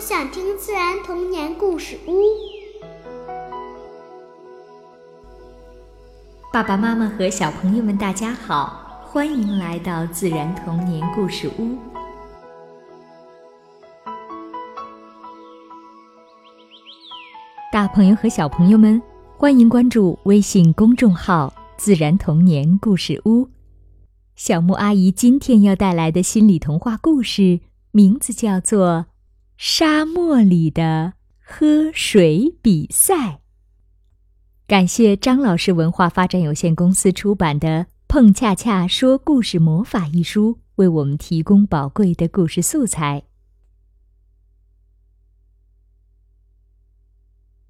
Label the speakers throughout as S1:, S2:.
S1: 想听自然童年故事屋。
S2: 爸爸妈妈和小朋友们，大家好，欢迎来到自然童年故事屋。大朋友和小朋友们，欢迎关注微信公众号“自然童年故事屋”。小木阿姨今天要带来的心理童话故事，名字叫做《沙漠里的喝水比赛》。感谢张老师文化发展有限公司出版的《碰恰恰说故事魔法》一书，为我们提供宝贵的故事素材。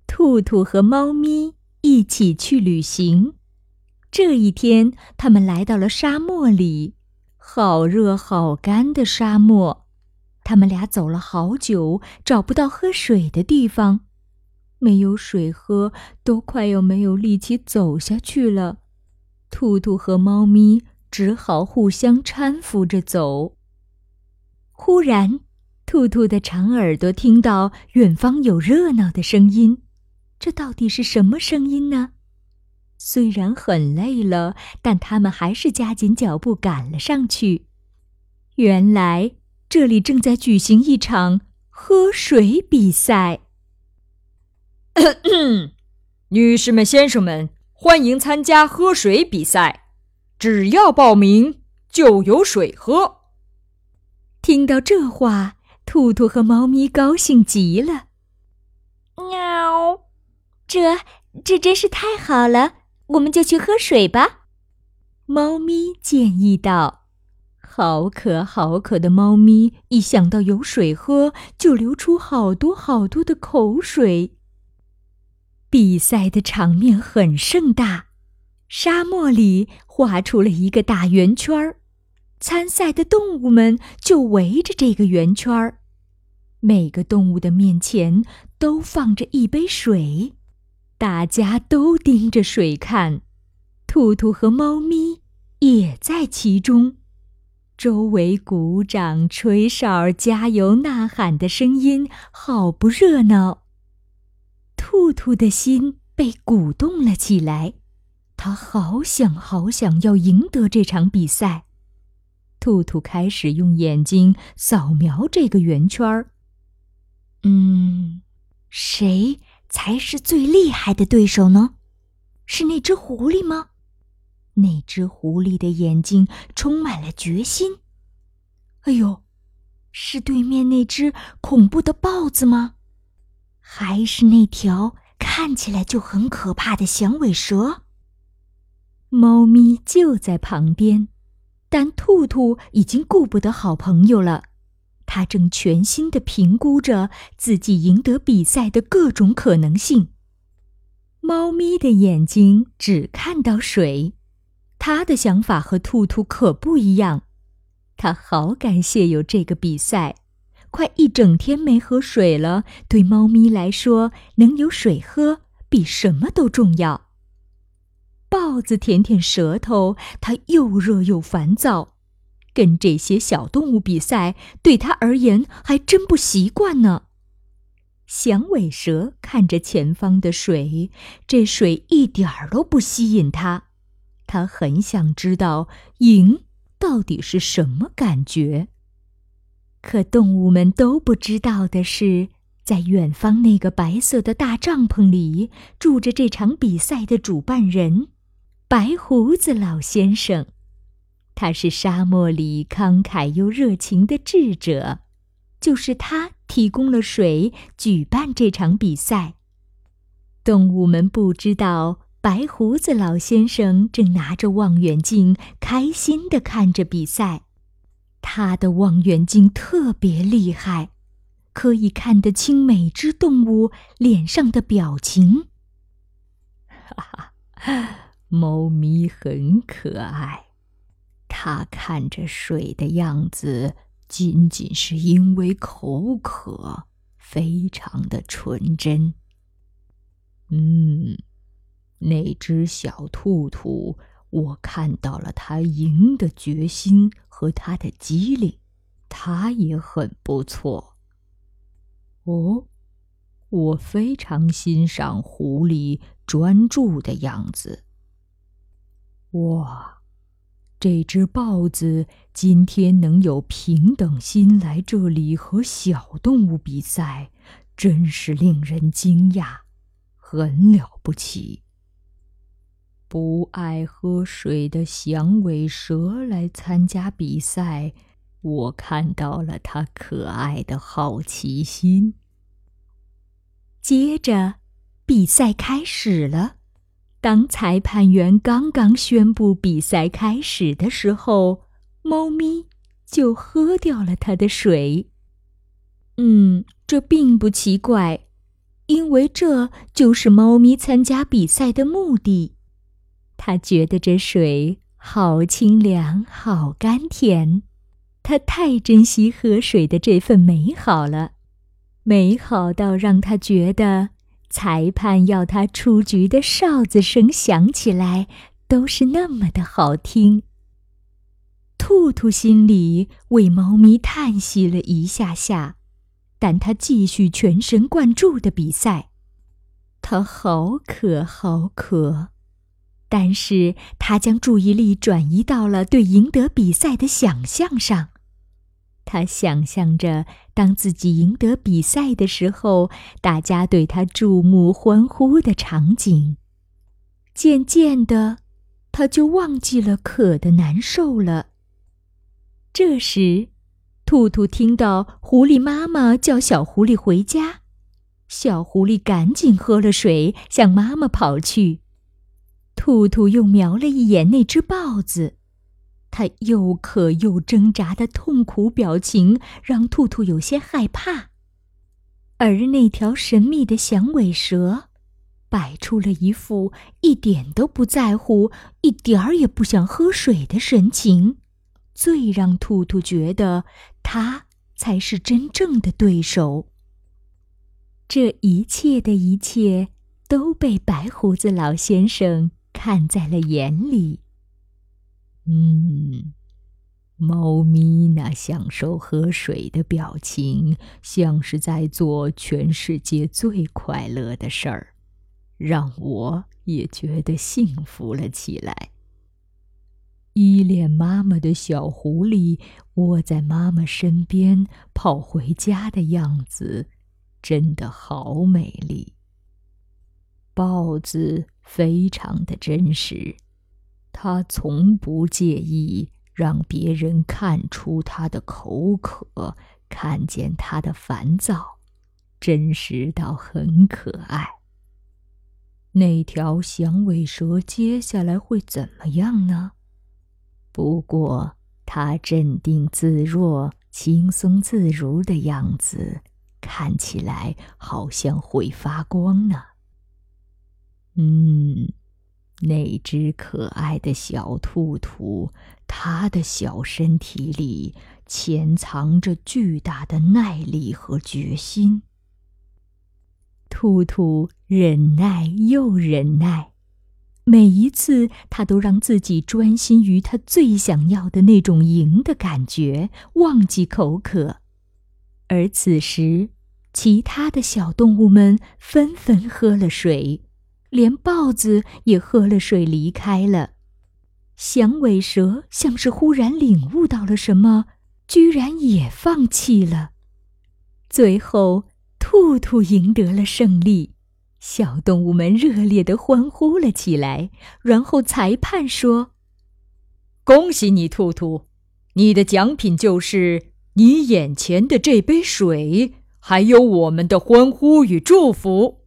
S2: 兔兔和猫咪一起去旅行。这一天，他们来到了沙漠里，好热好干的沙漠。他们俩走了好久，找不到喝水的地方，没有水喝，都快要没有力气走下去了。兔兔和猫咪只好互相搀扶着走。忽然，兔兔的长耳朵听到远方有热闹的声音。这到底是什么声音呢？虽然很累了，但他们还是加紧脚步赶了上去。原来这里正在举行一场喝水比赛。
S3: 女士们、先生们，欢迎参加喝水比赛！只要报名，就有水喝。
S2: 听到这话，兔兔和猫咪高兴极了。
S4: 喵。这这真是太好了，我们就去喝水吧。
S2: 猫咪建议道：“好渴好渴的猫咪，一想到有水喝，就流出好多好多的口水。”比赛的场面很盛大，沙漠里画出了一个大圆圈儿，参赛的动物们就围着这个圆圈儿，每个动物的面前都放着一杯水。大家都盯着水看，兔兔和猫咪也在其中。周围鼓掌、吹哨、加油呐喊的声音好不热闹。兔兔的心被鼓动了起来，他好想好想要赢得这场比赛。兔兔开始用眼睛扫描这个圆圈儿。嗯，谁？才是最厉害的对手呢？是那只狐狸吗？那只狐狸的眼睛充满了决心。哎呦，是对面那只恐怖的豹子吗？还是那条看起来就很可怕的响尾蛇？猫咪就在旁边，但兔兔已经顾不得好朋友了。它正全心的评估着自己赢得比赛的各种可能性。猫咪的眼睛只看到水，他的想法和兔兔可不一样。他好感谢有这个比赛，快一整天没喝水了。对猫咪来说，能有水喝比什么都重要。豹子舔舔舌头，它又热又烦躁。跟这些小动物比赛，对他而言还真不习惯呢。响尾蛇看着前方的水，这水一点儿都不吸引它。他很想知道赢到底是什么感觉。可动物们都不知道的是，在远方那个白色的大帐篷里，住着这场比赛的主办人——白胡子老先生。他是沙漠里慷慨又热情的智者，就是他提供了水，举办这场比赛。动物们不知道，白胡子老先生正拿着望远镜，开心地看着比赛。他的望远镜特别厉害，可以看得清每只动物脸上的表情。哈哈，猫咪很可爱。它看着水的样子，仅仅是因为口渴，非常的纯真。嗯，那只小兔兔，我看到了它赢的决心和它的机灵，它也很不错。
S5: 哦，我非常欣赏狐狸专注的样子。哇，这只豹子今天能有平等心来这里和小动物比赛，真是令人惊讶，很了不起。不爱喝水的响尾蛇来参加比赛，我看到了它可爱的好奇心。
S2: 接着，比赛开始了。当裁判员刚刚宣布比赛开始的时候，猫咪就喝掉了它的水。嗯，这并不奇怪，因为这就是猫咪参加比赛的目的。他觉得这水好清凉，好甘甜，他太珍惜喝水的这份美好了，美好到让他觉得裁判要他出局的哨子声响起来都是那么的好听。兔兔心里为猫咪叹息了一下下，但他继续全神贯注的比赛，他好渴，好渴。但是他将注意力转移到了对赢得比赛的想象上。他想象着，当自己赢得比赛的时候，大家对他注目欢呼的场景。渐渐的，他就忘记了渴的难受了。这时，兔兔听到狐狸妈妈叫小狐狸回家，小狐狸赶紧喝了水，向妈妈跑去。兔兔又瞄了一眼那只豹子，它又渴又挣扎的痛苦表情让兔兔有些害怕。而那条神秘的响尾蛇，摆出了一副一点都不在乎、一点儿也不想喝水的神情，最让兔兔觉得它才是真正的对手。这一切的一切都被白胡子老先生。看在了眼里。嗯，猫咪那享受喝水的表情，像是在做全世界最快乐的事儿，让我也觉得幸福了起来。依恋妈妈的小狐狸窝在妈妈身边跑回家的样子，真的好美丽。豹子。非常的真实，他从不介意让别人看出他的口渴，看见他的烦躁，真实到很可爱。那条响尾蛇接下来会怎么样呢？不过，它镇定自若、轻松自如的样子，看起来好像会发光呢。嗯，那只可爱的小兔兔，它的小身体里潜藏着巨大的耐力和决心。兔兔忍耐又忍耐，每一次它都让自己专心于它最想要的那种赢的感觉，忘记口渴。而此时，其他的小动物们纷纷喝了水。连豹子也喝了水离开了，响尾蛇像是忽然领悟到了什么，居然也放弃了。最后，兔兔赢得了胜利，小动物们热烈的欢呼了起来。然后裁判说：“
S6: 恭喜你，兔兔，你的奖品就是你眼前的这杯水，还有我们的欢呼与祝福。”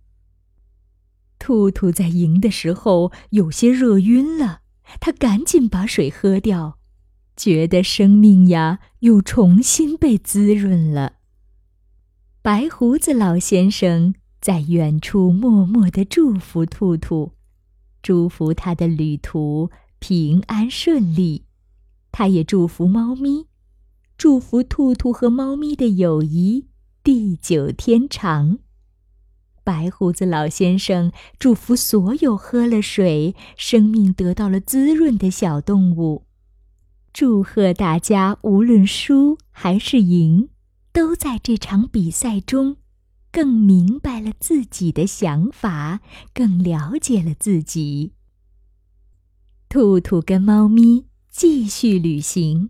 S2: 兔兔在赢的时候有些热晕了，他赶紧把水喝掉，觉得生命呀又重新被滋润了。白胡子老先生在远处默默的祝福兔兔，祝福他的旅途平安顺利。他也祝福猫咪，祝福兔兔和猫咪的友谊地久天长。白胡子老先生祝福所有喝了水、生命得到了滋润的小动物，祝贺大家无论输还是赢，都在这场比赛中更明白了自己的想法，更了解了自己。兔兔跟猫咪继续旅行，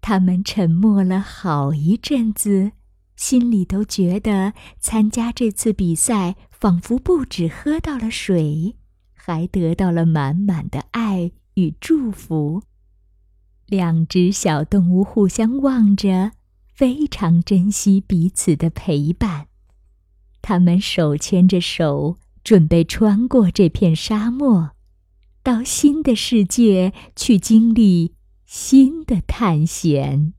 S2: 他们沉默了好一阵子，心里都觉得参加这次比赛，仿佛不止喝到了水，还得到了满满的爱与祝福。两只小动物互相望着，非常珍惜彼此的陪伴。他们手牵着手，准备穿过这片沙漠。到新的世界去经历新的探险。